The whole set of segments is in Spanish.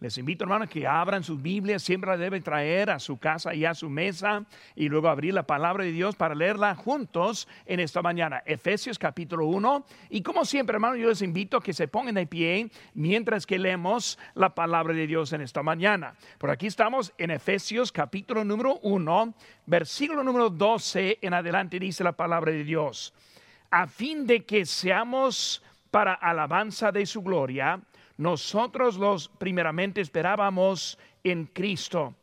Les invito, hermanos, que abran sus Biblias, siempre la deben traer a su casa y a su mesa y luego abrir la palabra de Dios para leerla juntos en esta mañana. Efesios capítulo 1. Y como siempre, hermanos, yo les invito a que se pongan de pie mientras que leemos la palabra de Dios en esta mañana. Por aquí estamos en Efesios capítulo número 1, versículo número 12 en adelante dice la palabra de Dios. A fin de que seamos para alabanza de su gloria nosotros los primeramente esperábamos en Cristo,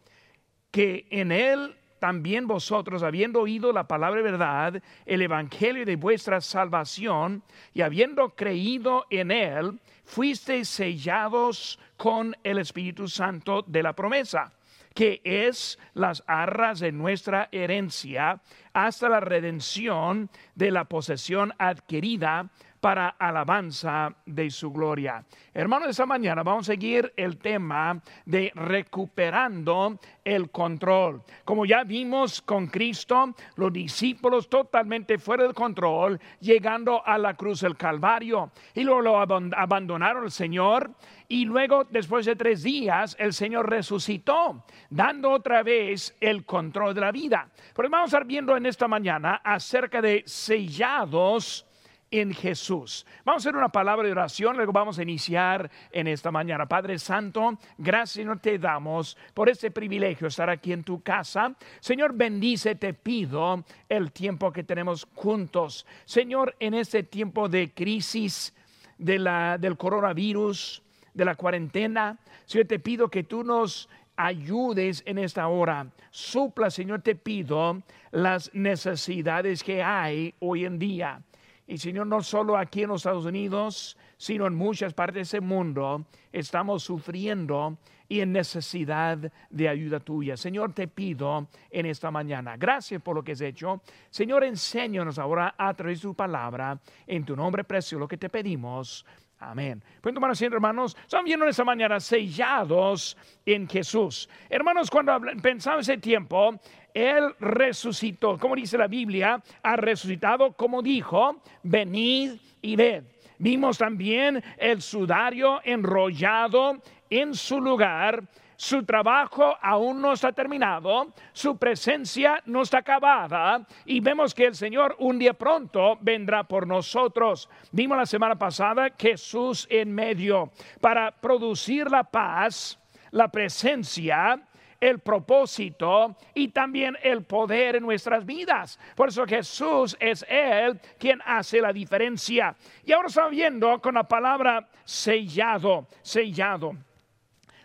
que en Él también vosotros, habiendo oído la palabra de verdad, el evangelio de vuestra salvación, y habiendo creído en Él, fuisteis sellados con el Espíritu Santo de la promesa que es las arras de nuestra herencia hasta la redención de la posesión adquirida para alabanza de su gloria. Hermanos, esta mañana vamos a seguir el tema de recuperando el control. Como ya vimos con Cristo, los discípulos totalmente fuera del control, llegando a la cruz del Calvario. Y luego lo abandonaron el Señor. Y luego, después de tres días, el Señor resucitó, dando otra vez el control de la vida. Pero vamos a estar viendo en esta mañana acerca de sellados en Jesús. Vamos a hacer una palabra de oración, luego vamos a iniciar en esta mañana. Padre Santo, gracias te damos por este privilegio estar aquí en tu casa. Señor, bendice, te pido el tiempo que tenemos juntos. Señor, en este tiempo de crisis de la, del coronavirus, de la cuarentena, Señor, te pido que tú nos ayudes en esta hora. Supla, Señor, te pido las necesidades que hay hoy en día. Y Señor, no solo aquí en los Estados Unidos, sino en muchas partes del mundo, estamos sufriendo y en necesidad de ayuda tuya. Señor, te pido en esta mañana, gracias por lo que has hecho. Señor, enséñanos ahora a través de tu palabra, en tu nombre precioso, lo que te pedimos. Amén. Pueden tomar asiento, hermanos. Estamos viendo en esta mañana sellados en Jesús. Hermanos, cuando pensamos ese tiempo, Él resucitó. Como dice la Biblia, ha resucitado como dijo, venid y ved. Vimos también el sudario enrollado en su lugar su trabajo aún no está terminado, su presencia no está acabada y vemos que el Señor un día pronto vendrá por nosotros. Vimos la semana pasada Jesús en medio para producir la paz, la presencia, el propósito y también el poder en nuestras vidas. Por eso Jesús es Él quien hace la diferencia. Y ahora estamos viendo con la palabra sellado, sellado.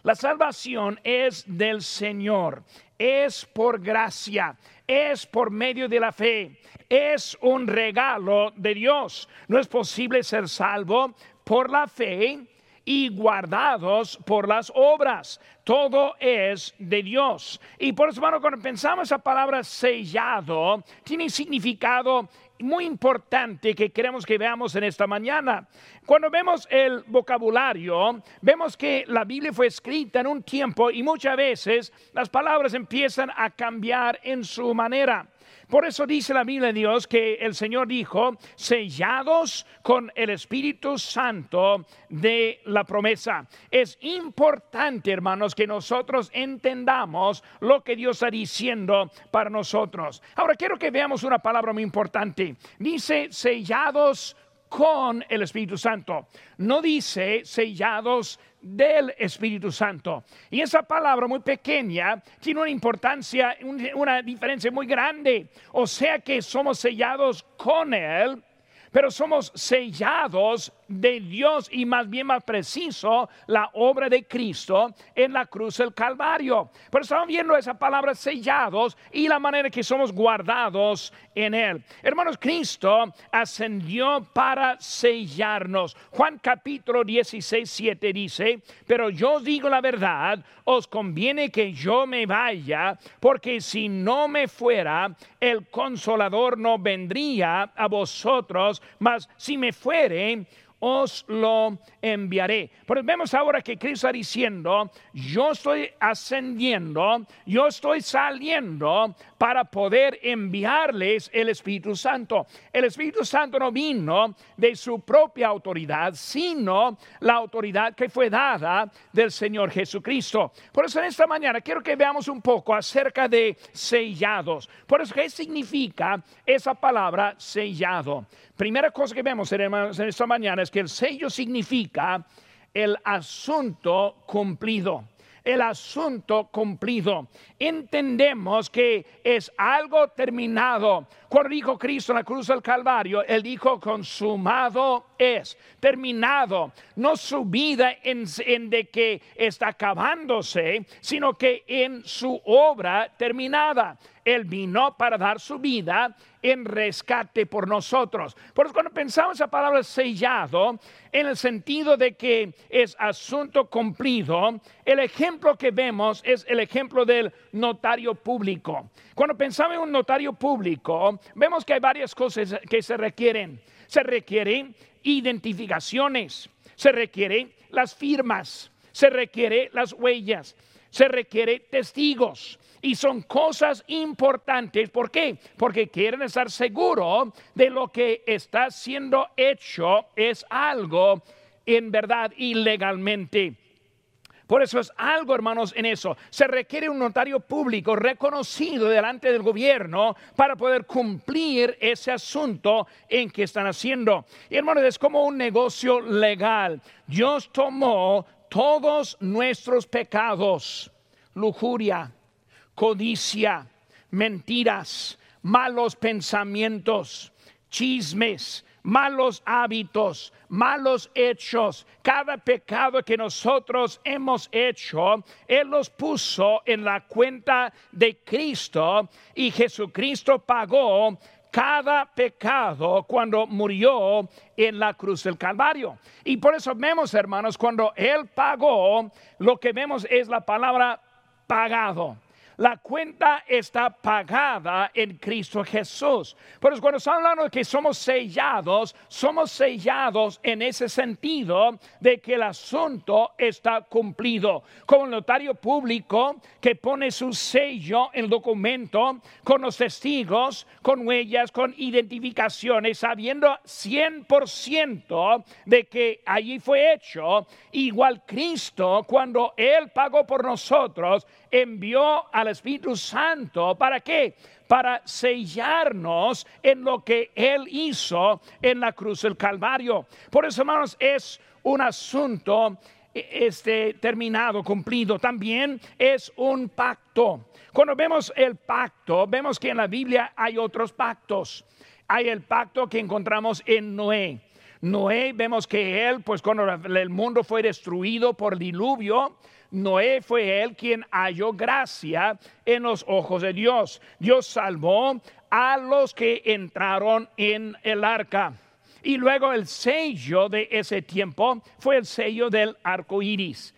La salvación es del Señor, es por gracia, es por medio de la fe, es un regalo de Dios. No es posible ser salvo por la fe y guardados por las obras. Todo es de Dios. Y por eso, hermano, cuando pensamos esa palabra sellado, tiene significado muy importante que queremos que veamos en esta mañana. Cuando vemos el vocabulario, vemos que la Biblia fue escrita en un tiempo y muchas veces las palabras empiezan a cambiar en su manera. Por eso dice la Biblia de Dios que el Señor dijo, sellados con el Espíritu Santo de la promesa. Es importante, hermanos, que nosotros entendamos lo que Dios está diciendo para nosotros. Ahora quiero que veamos una palabra muy importante. Dice sellados con el Espíritu Santo. No dice sellados del Espíritu Santo. Y esa palabra muy pequeña tiene una importancia, una diferencia muy grande. O sea que somos sellados con Él pero somos sellados de Dios y más bien más preciso la obra de Cristo en la cruz del Calvario. Pero estamos viendo esa palabra sellados y la manera que somos guardados en Él. Hermanos, Cristo ascendió para sellarnos. Juan capítulo 16, 7 dice, pero yo digo la verdad, os conviene que yo me vaya, porque si no me fuera, el consolador no vendría a vosotros mas si me fuere, os lo enviaré. Pero vemos ahora que Cristo está diciendo, yo estoy ascendiendo, yo estoy saliendo para poder enviarles el Espíritu Santo. El Espíritu Santo no vino de su propia autoridad, sino la autoridad que fue dada del Señor Jesucristo. Por eso en esta mañana quiero que veamos un poco acerca de sellados. Por eso, ¿qué significa esa palabra sellado? Primera cosa que vemos en esta mañana es que el sello significa el asunto cumplido el asunto cumplido. Entendemos que es algo terminado. Cuando dijo Cristo en la cruz del Calvario, Él dijo, consumado es, terminado. No su vida en, en de que está acabándose, sino que en su obra terminada. Él vino para dar su vida en rescate por nosotros. Por eso cuando pensamos esa palabra sellado, en el sentido de que es asunto cumplido, el ejemplo que vemos es el ejemplo del notario público. Cuando pensamos en un notario público, vemos que hay varias cosas que se requieren. Se requieren identificaciones, se requieren las firmas, se requieren las huellas, se requieren testigos y son cosas importantes. ¿Por qué? Porque quieren estar seguros de lo que está siendo hecho es algo en verdad ilegalmente. Por eso es algo, hermanos, en eso. Se requiere un notario público reconocido delante del gobierno para poder cumplir ese asunto en que están haciendo. Y hermanos, es como un negocio legal. Dios tomó todos nuestros pecados, lujuria, codicia, mentiras, malos pensamientos, chismes, malos hábitos, malos hechos, cada pecado que nosotros hemos hecho, Él los puso en la cuenta de Cristo y Jesucristo pagó cada pecado cuando murió en la cruz del Calvario. Y por eso vemos, hermanos, cuando Él pagó, lo que vemos es la palabra pagado. La cuenta está pagada en Cristo Jesús. Pero cuando estamos hablando de que somos sellados, somos sellados en ese sentido de que el asunto está cumplido. Como el notario público que pone su sello en el documento con los testigos, con huellas, con identificaciones, sabiendo 100% de que allí fue hecho. Igual Cristo, cuando Él pagó por nosotros, envió al Espíritu Santo. ¿Para qué? Para sellarnos en lo que Él hizo en la cruz del Calvario. Por eso, hermanos, es un asunto este, terminado, cumplido. También es un pacto. Cuando vemos el pacto, vemos que en la Biblia hay otros pactos. Hay el pacto que encontramos en Noé. Noé, vemos que él, pues cuando el mundo fue destruido por diluvio, Noé fue él quien halló gracia en los ojos de Dios. Dios salvó a los que entraron en el arca. Y luego el sello de ese tiempo fue el sello del arco iris.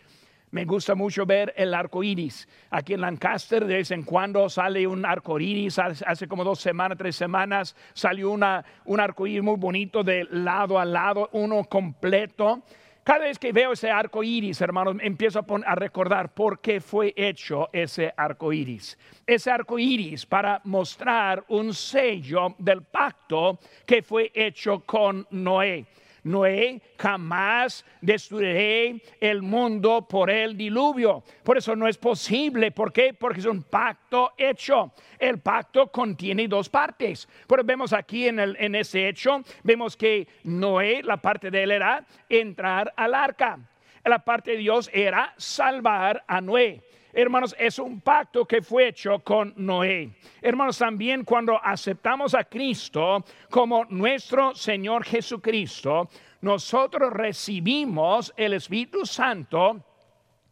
Me gusta mucho ver el arco iris. Aquí en Lancaster, de vez en cuando sale un arco iris. Hace como dos semanas, tres semanas, salió una, un arco iris muy bonito de lado a lado, uno completo. Cada vez que veo ese arco iris, hermanos, empiezo a, recordar por qué fue hecho ese arco iris. Ese arco iris para mostrar un sello del pacto que fue hecho con Noé. Noé, jamás destruiré el mundo por el diluvio. Por eso no es posible. ¿Por qué? Porque es un pacto hecho. El pacto contiene dos partes. Pero vemos aquí en, el, en ese hecho, vemos que Noé, la parte de él era entrar al arca. La parte de Dios era salvar a Noé. Hermanos, es un pacto que fue hecho con Noé. Hermanos, también cuando aceptamos a Cristo como nuestro Señor Jesucristo, nosotros recibimos el Espíritu Santo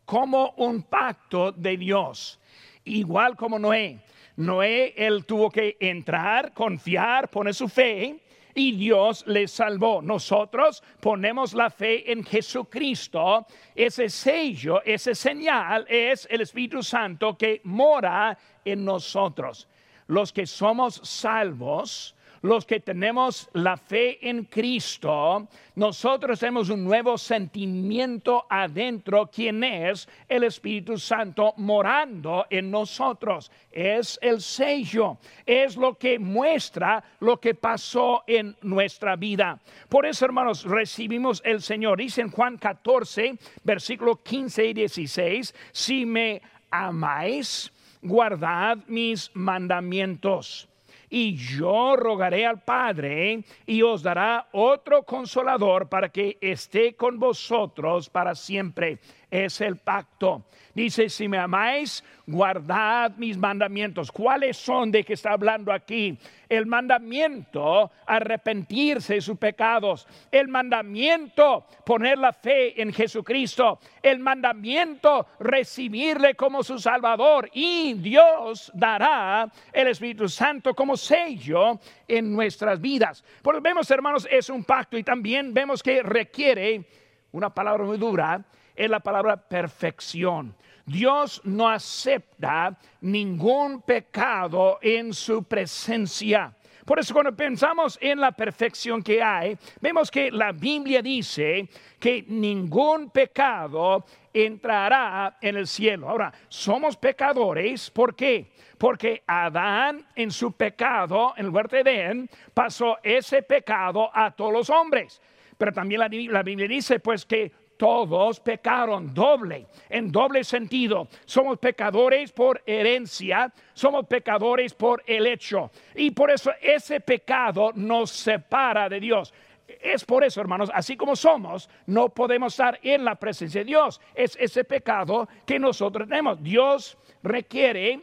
como un pacto de Dios, igual como Noé. Noé, él tuvo que entrar, confiar, poner su fe y Dios le salvó. Nosotros ponemos la fe en Jesucristo. Ese sello, ese señal es el Espíritu Santo que mora en nosotros. Los que somos salvos, los que tenemos la fe en Cristo, nosotros tenemos un nuevo sentimiento adentro, quien es el Espíritu Santo morando en nosotros. Es el sello, es lo que muestra lo que pasó en nuestra vida. Por eso, hermanos, recibimos el Señor. Dice en Juan 14, versículo 15 y 16, si me amáis, guardad mis mandamientos y yo rogaré al Padre y os dará otro consolador para que esté con vosotros para siempre. Es el pacto. Dice, si me amáis, guardad mis mandamientos. ¿Cuáles son de que está hablando aquí? El mandamiento, arrepentirse de sus pecados. El mandamiento, poner la fe en Jesucristo. El mandamiento, recibirle como su Salvador. Y Dios dará el Espíritu Santo como sello en nuestras vidas. Porque vemos, hermanos, es un pacto y también vemos que requiere una palabra muy dura es la palabra perfección. Dios no acepta ningún pecado en su presencia. Por eso cuando pensamos en la perfección que hay, vemos que la Biblia dice que ningún pecado entrará en el cielo. Ahora, somos pecadores, ¿por qué? Porque Adán en su pecado, en el huerto de Edén, pasó ese pecado a todos los hombres. Pero también la, la Biblia dice pues que todos pecaron doble, en doble sentido. Somos pecadores por herencia, somos pecadores por el hecho. Y por eso ese pecado nos separa de Dios. Es por eso, hermanos, así como somos, no podemos estar en la presencia de Dios. Es ese pecado que nosotros tenemos. Dios requiere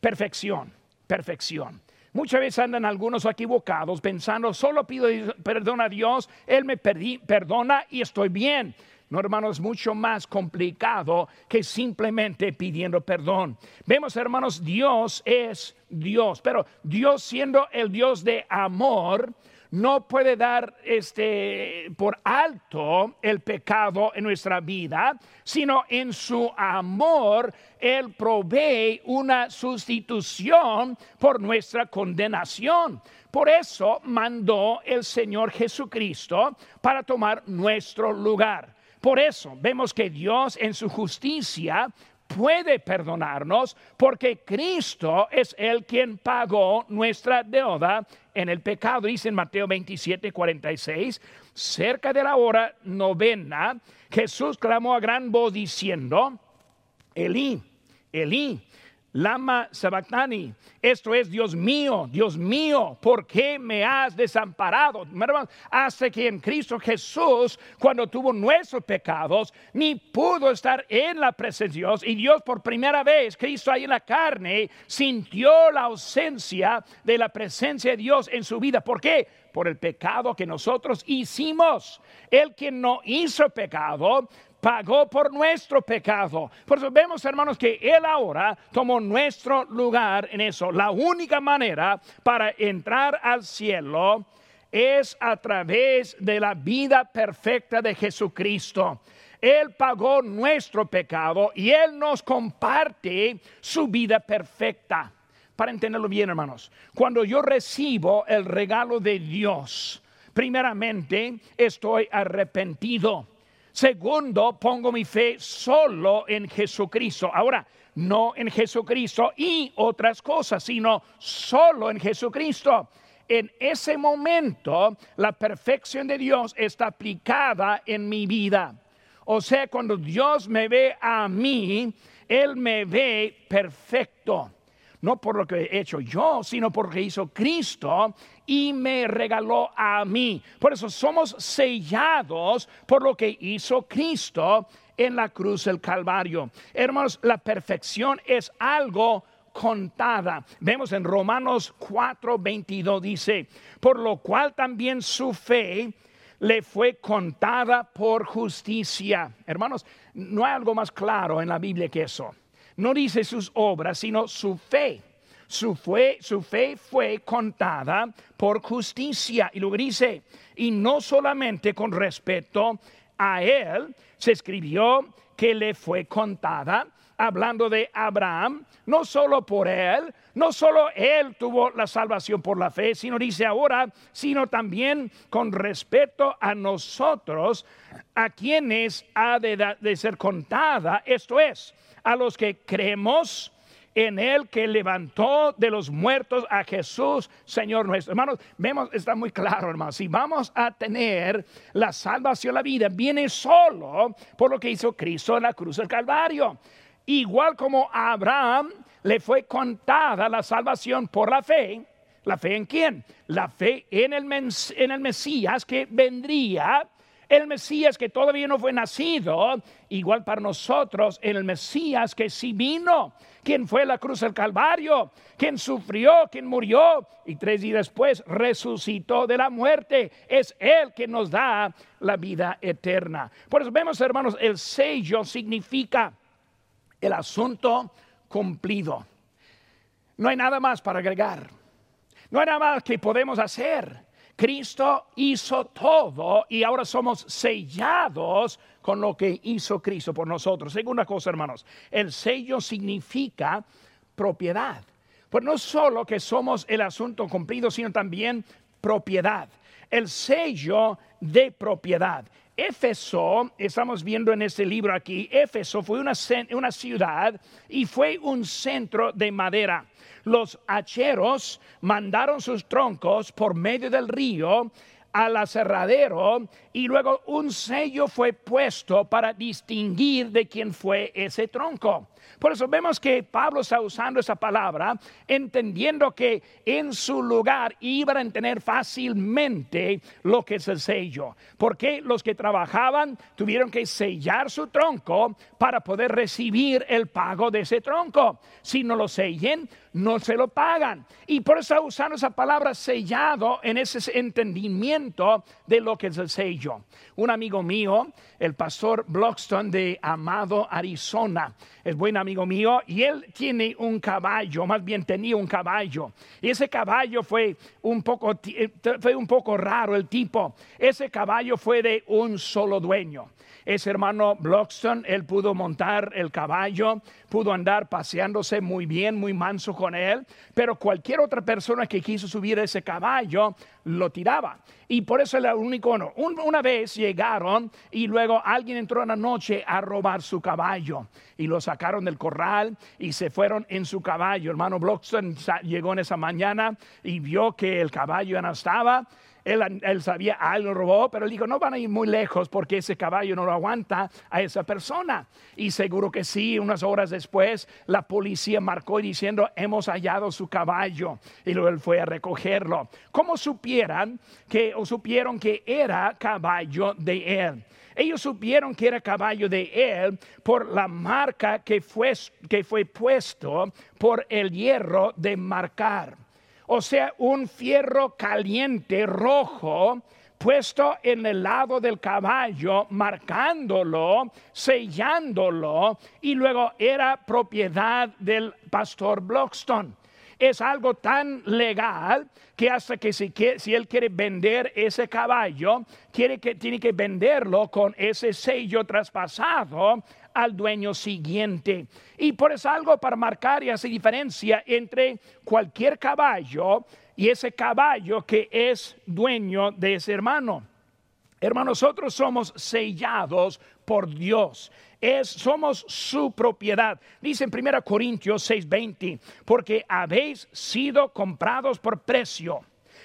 perfección, perfección. Muchas veces andan algunos equivocados pensando, solo pido perdón a Dios, Él me perdona y estoy bien. No, hermanos, es mucho más complicado que simplemente pidiendo perdón. Vemos, hermanos, Dios es Dios, pero Dios siendo el Dios de amor, no puede dar este por alto el pecado en nuestra vida, sino en su amor él provee una sustitución por nuestra condenación. Por eso mandó el Señor Jesucristo para tomar nuestro lugar. Por eso vemos que Dios en su justicia puede perdonarnos porque Cristo es el quien pagó nuestra deuda en el pecado. Dice en Mateo 27, 46, cerca de la hora novena, Jesús clamó a gran voz diciendo, Elí, Elí, Lama Sabactani. Esto es, Dios mío, Dios mío, ¿por qué me has desamparado? Hace que en Cristo Jesús, cuando tuvo nuestros pecados, ni pudo estar en la presencia de Dios. Y Dios por primera vez, Cristo ahí en la carne, sintió la ausencia de la presencia de Dios en su vida. ¿Por qué? Por el pecado que nosotros hicimos. El que no hizo pecado, pagó por nuestro pecado. Por eso vemos, hermanos, que Él ahora tomó nuestro lugar en eso. La única manera para entrar al cielo es a través de la vida perfecta de Jesucristo. Él pagó nuestro pecado y Él nos comparte su vida perfecta. Para entenderlo bien, hermanos, cuando yo recibo el regalo de Dios, primeramente estoy arrepentido Segundo, pongo mi fe solo en Jesucristo. Ahora, no en Jesucristo y otras cosas, sino solo en Jesucristo. En ese momento, la perfección de Dios está aplicada en mi vida. O sea, cuando Dios me ve a mí, Él me ve perfecto no por lo que he hecho yo, sino por lo que hizo Cristo y me regaló a mí. Por eso somos sellados por lo que hizo Cristo en la cruz del Calvario. Hermanos, la perfección es algo contada. Vemos en Romanos 4:22 dice, por lo cual también su fe le fue contada por justicia. Hermanos, no hay algo más claro en la Biblia que eso no dice sus obras, sino su fe. Su fe, su fe fue contada por justicia. Y luego dice, y no solamente con respecto a él, se escribió que le fue contada, hablando de Abraham, no solo por él, no solo él tuvo la salvación por la fe, sino dice ahora, sino también con respecto a nosotros, a quienes ha de, de ser contada, esto es, a los que creemos en el que levantó de los muertos a Jesús, Señor nuestro. Hermanos, vemos, está muy claro, hermanos, si vamos a tener la salvación, la vida, viene solo por lo que hizo Cristo en la cruz del Calvario. Igual como a Abraham le fue contada la salvación por la fe, ¿la fe en quién? La fe en el, en el Mesías que vendría el Mesías que todavía no fue nacido, igual para nosotros, el Mesías que sí vino, quien fue la cruz del Calvario, quien sufrió, quien murió y tres días después resucitó de la muerte. Es Él que nos da la vida eterna. Por eso vemos, hermanos, el sello significa el asunto cumplido. No hay nada más para agregar. No hay nada más que podemos hacer. Cristo hizo todo y ahora somos sellados con lo que hizo Cristo por nosotros. Segunda cosa, hermanos, el sello significa propiedad. Pues no solo que somos el asunto cumplido, sino también propiedad. El sello de propiedad. Éfeso, estamos viendo en este libro aquí, Éfeso fue una, una ciudad y fue un centro de madera. Los hacheros mandaron sus troncos por medio del río al aserradero y luego un sello fue puesto para distinguir de quién fue ese tronco. Por eso vemos que Pablo está usando esa palabra, entendiendo que en su lugar iban a tener fácilmente lo que es el sello. Porque los que trabajaban tuvieron que sellar su tronco para poder recibir el pago de ese tronco. Si no lo sellen, no se lo pagan. Y por eso usando esa palabra sellado en ese entendimiento de lo que es el sello. Un amigo mío, el pastor Blockstone de Amado, Arizona, es buen amigo mío y él tiene un caballo, más bien tenía un caballo. Y ese caballo fue un poco, eh, fue un poco raro el tipo. Ese caballo fue de un solo dueño ese hermano Blockstone, él pudo montar el caballo, pudo andar paseándose muy bien, muy manso con él, pero cualquier otra persona que quiso subir ese caballo lo tiraba. Y por eso era el único no. una vez llegaron y luego alguien entró en la noche a robar su caballo y lo sacaron del corral y se fueron en su caballo. Hermano Blockstone llegó en esa mañana y vio que el caballo ya no estaba él, sabía, ah, lo robó, pero él dijo, no van a ir muy lejos porque ese caballo no lo aguanta a esa persona. Y seguro que sí, unas horas después la policía marcó diciendo, hemos hallado su caballo. Y luego él fue a recogerlo. ¿Cómo supieran que, o supieron que era caballo de él? Ellos supieron que era caballo de él por la marca que fue, que fue puesto por el hierro de marcar o sea, un fierro caliente rojo puesto en el lado del caballo, marcándolo, sellándolo, y luego era propiedad del pastor Blockstone. Es algo tan legal que hasta que si, él quiere vender ese caballo, quiere que, tiene que venderlo con ese sello traspasado al dueño siguiente. Y por eso algo para marcar y hacer diferencia entre cualquier caballo y ese caballo que es dueño de ese hermano. Hermanos, nosotros somos sellados por Dios. Es, somos su propiedad. Dice en 1 Corintios 6:20, porque habéis sido comprados por precio.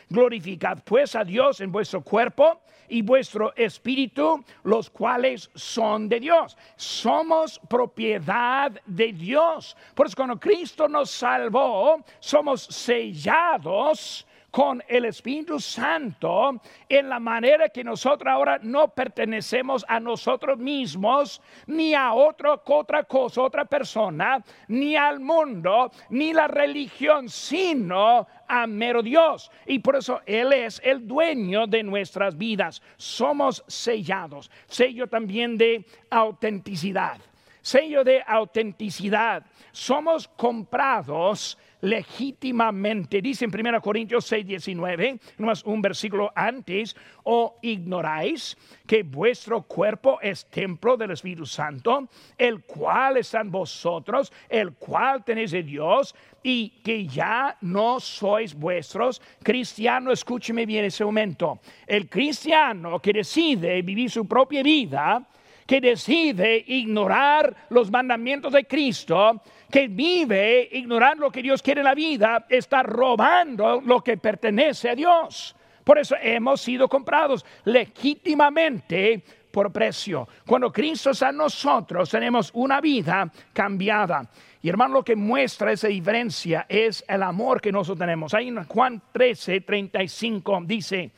Glorificad pues a Dios en vuestro cuerpo y vuestro espíritu, los cuales son de Dios. Somos propiedad de Dios. Por eso cuando Cristo nos salvó, somos sellados con el Espíritu Santo en la manera que nosotros ahora no pertenecemos a nosotros mismos, ni a otra, cosa, otra persona, ni al mundo, ni la religión, sino a mero Dios. Y por eso Él es el dueño de nuestras vidas. Somos sellados. Sello también de autenticidad. Sello de autenticidad. Somos comprados legítimamente. Dice en 1 Corintios 6, 19, nomás un versículo antes, o ignoráis que vuestro cuerpo es templo del Espíritu Santo, el cual está en vosotros, el cual tenéis de Dios, y que ya no sois vuestros. Cristiano, escúcheme bien ese momento. El cristiano que decide vivir su propia vida, que decide ignorar los mandamientos de Cristo, que vive ignorando lo que Dios quiere en la vida, está robando lo que pertenece a Dios. Por eso hemos sido comprados legítimamente por precio. Cuando Cristo está en nosotros, tenemos una vida cambiada. Y hermano, lo que muestra esa diferencia es el amor que nosotros tenemos. Ahí en Juan 13, 35 dice,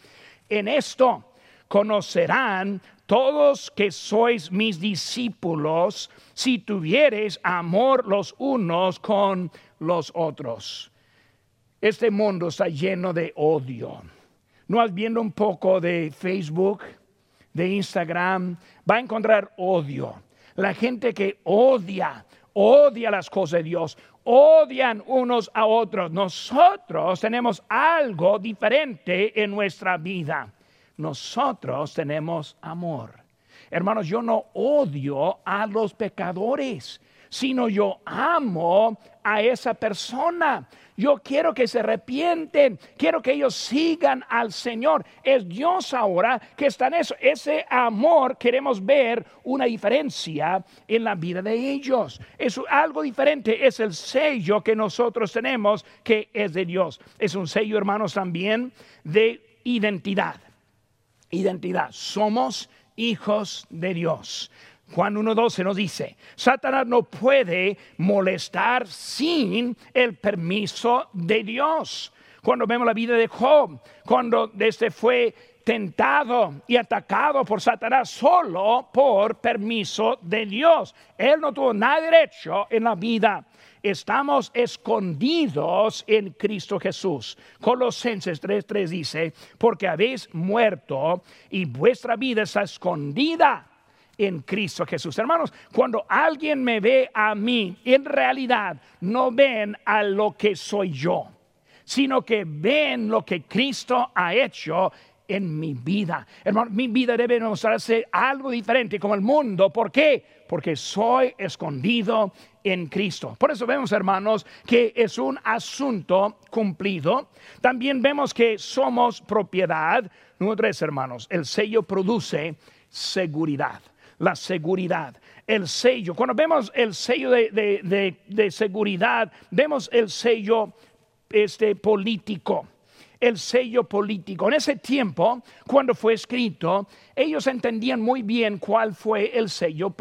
en esto conocerán todos que sois mis discípulos si tuviereis amor los unos con los otros. Este mundo está lleno de odio. No has viendo un poco de Facebook, de Instagram, va a encontrar odio. La gente que odia, odia las cosas de Dios, odian unos a otros. Nosotros tenemos algo diferente en nuestra vida nosotros tenemos amor. Hermanos, yo no odio a los pecadores, sino yo amo a esa persona. Yo quiero que se arrepienten, quiero que ellos sigan al Señor. Es Dios ahora que está en eso. Ese amor queremos ver una diferencia en la vida de ellos. Es algo diferente, es el sello que nosotros tenemos que es de Dios. Es un sello, hermanos, también de identidad identidad. Somos hijos de Dios. Juan 1.12 nos dice, Satanás no puede molestar sin el permiso de Dios. Cuando vemos la vida de Job, cuando este fue tentado y atacado por Satanás solo por permiso de Dios. Él no tuvo nada derecho en la vida estamos escondidos en Cristo Jesús. Colosenses 3:3 dice, porque habéis muerto y vuestra vida está escondida en Cristo Jesús. Hermanos, cuando alguien me ve a mí, en realidad no ven a lo que soy yo, sino que ven lo que Cristo ha hecho en mi vida. Hermano, mi vida debe mostrarse algo diferente como el mundo. ¿Por qué? Porque soy escondido en Cristo. Por eso vemos, hermanos, que es un asunto cumplido. También vemos que somos propiedad. Número tres, hermanos, el sello produce seguridad. La seguridad el sello. Cuando vemos el sello de, de, seguridad, vemos el sello este, político el sello político. En ese tiempo, cuando fue escrito, ellos entendían muy bien cuál fue el sello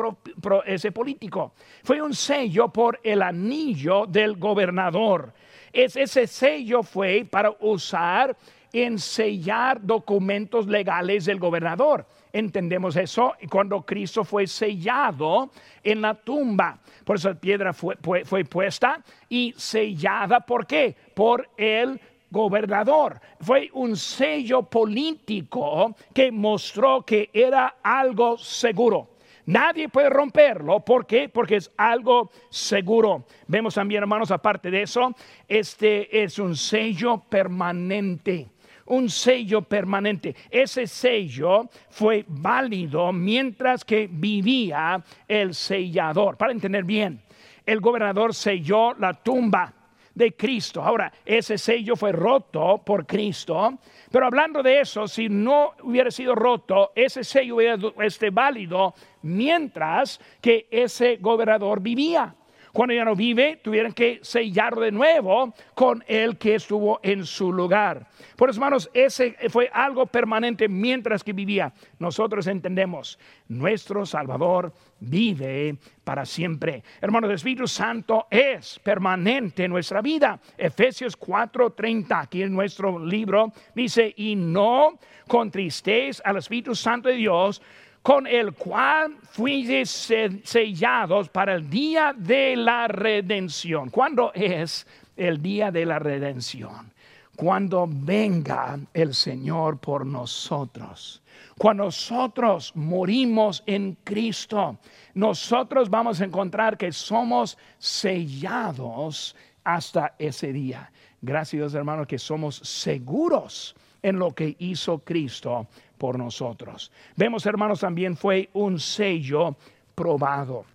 ese político. Fue un sello por el anillo del gobernador. ese sello fue para usar en sellar documentos legales del gobernador. Entendemos eso cuando Cristo fue sellado en la tumba. Por eso la piedra fue, fue puesta y sellada. ¿Por qué? Por el gobernador. Fue un sello político que mostró que era algo seguro. Nadie puede romperlo. ¿Por qué? Porque es algo seguro. Vemos también, hermanos, aparte de eso, este es un sello permanente. Un sello permanente. Ese sello fue válido mientras que vivía el sellador. Para entender bien, el gobernador selló la tumba de Cristo. Ahora, ese sello fue roto por Cristo, pero hablando de eso, si no hubiera sido roto, ese sello hubiera este, válido mientras que ese gobernador vivía. Cuando ya no vive, tuvieron que sellarlo de nuevo con el que estuvo en su lugar. Por eso, hermanos, ese fue algo permanente mientras que vivía. Nosotros entendemos, nuestro Salvador vive para siempre. Hermanos, el Espíritu Santo es permanente en nuestra vida. Efesios 4:30, aquí en nuestro libro, dice, y no contristéis al Espíritu Santo de Dios con el cual fuiste sellados para el día de la redención. ¿Cuándo es el día de la redención? Cuando venga el Señor por nosotros. Cuando nosotros morimos en Cristo, nosotros vamos a encontrar que somos sellados hasta ese día. Gracias, hermanos, que somos seguros en lo que hizo Cristo por nosotros. Vemos, hermanos, también fue un sello probado.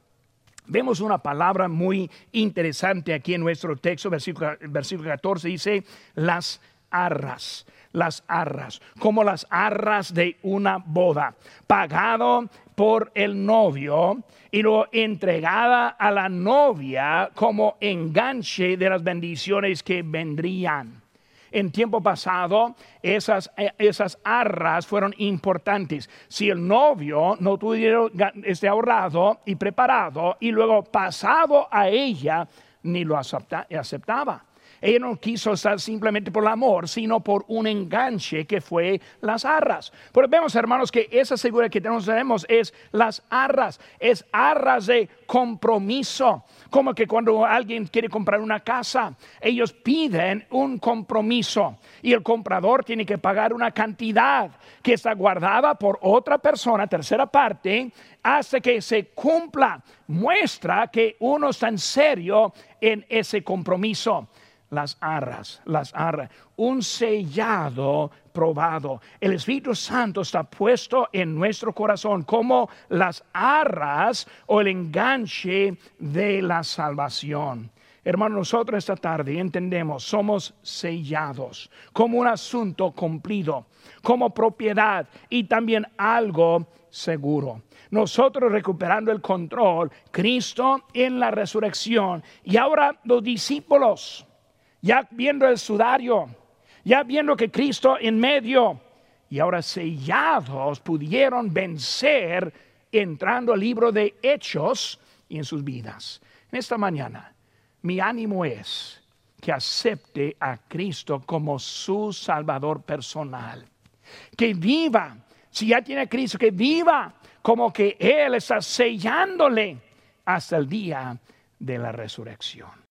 Vemos una palabra muy interesante aquí en nuestro texto, versículo, versículo 14, dice las arras las arras, como las arras de una boda, pagado por el novio y luego entregada a la novia como enganche de las bendiciones que vendrían. En tiempo pasado, esas, eh, esas arras fueron importantes. Si el novio no tuviera este ahorrado y preparado y luego pasado a ella, ni lo aceptaba. Ella no quiso estar simplemente por el amor, sino por un enganche que fue las arras. Pero vemos, hermanos, que esa seguridad que tenemos es las arras, es arras de compromiso. Como que cuando alguien quiere comprar una casa, ellos piden un compromiso y el comprador tiene que pagar una cantidad que está guardada por otra persona, tercera parte, hasta que se cumpla. Muestra que uno está en serio en ese compromiso las arras, las arras, un sellado probado. El Espíritu Santo está puesto en nuestro corazón como las arras o el enganche de la salvación. Hermano, nosotros esta tarde entendemos, somos sellados como un asunto cumplido, como propiedad y también algo seguro. Nosotros recuperando el control, Cristo en la resurrección y ahora los discípulos ya viendo el sudario, ya viendo que Cristo en medio, y ahora sellados pudieron vencer entrando al libro de Hechos y en sus vidas. En esta mañana, mi ánimo es que acepte a Cristo como su Salvador personal. Que viva, si ya tiene Cristo, que viva como que Él está sellándole hasta el día de la resurrección.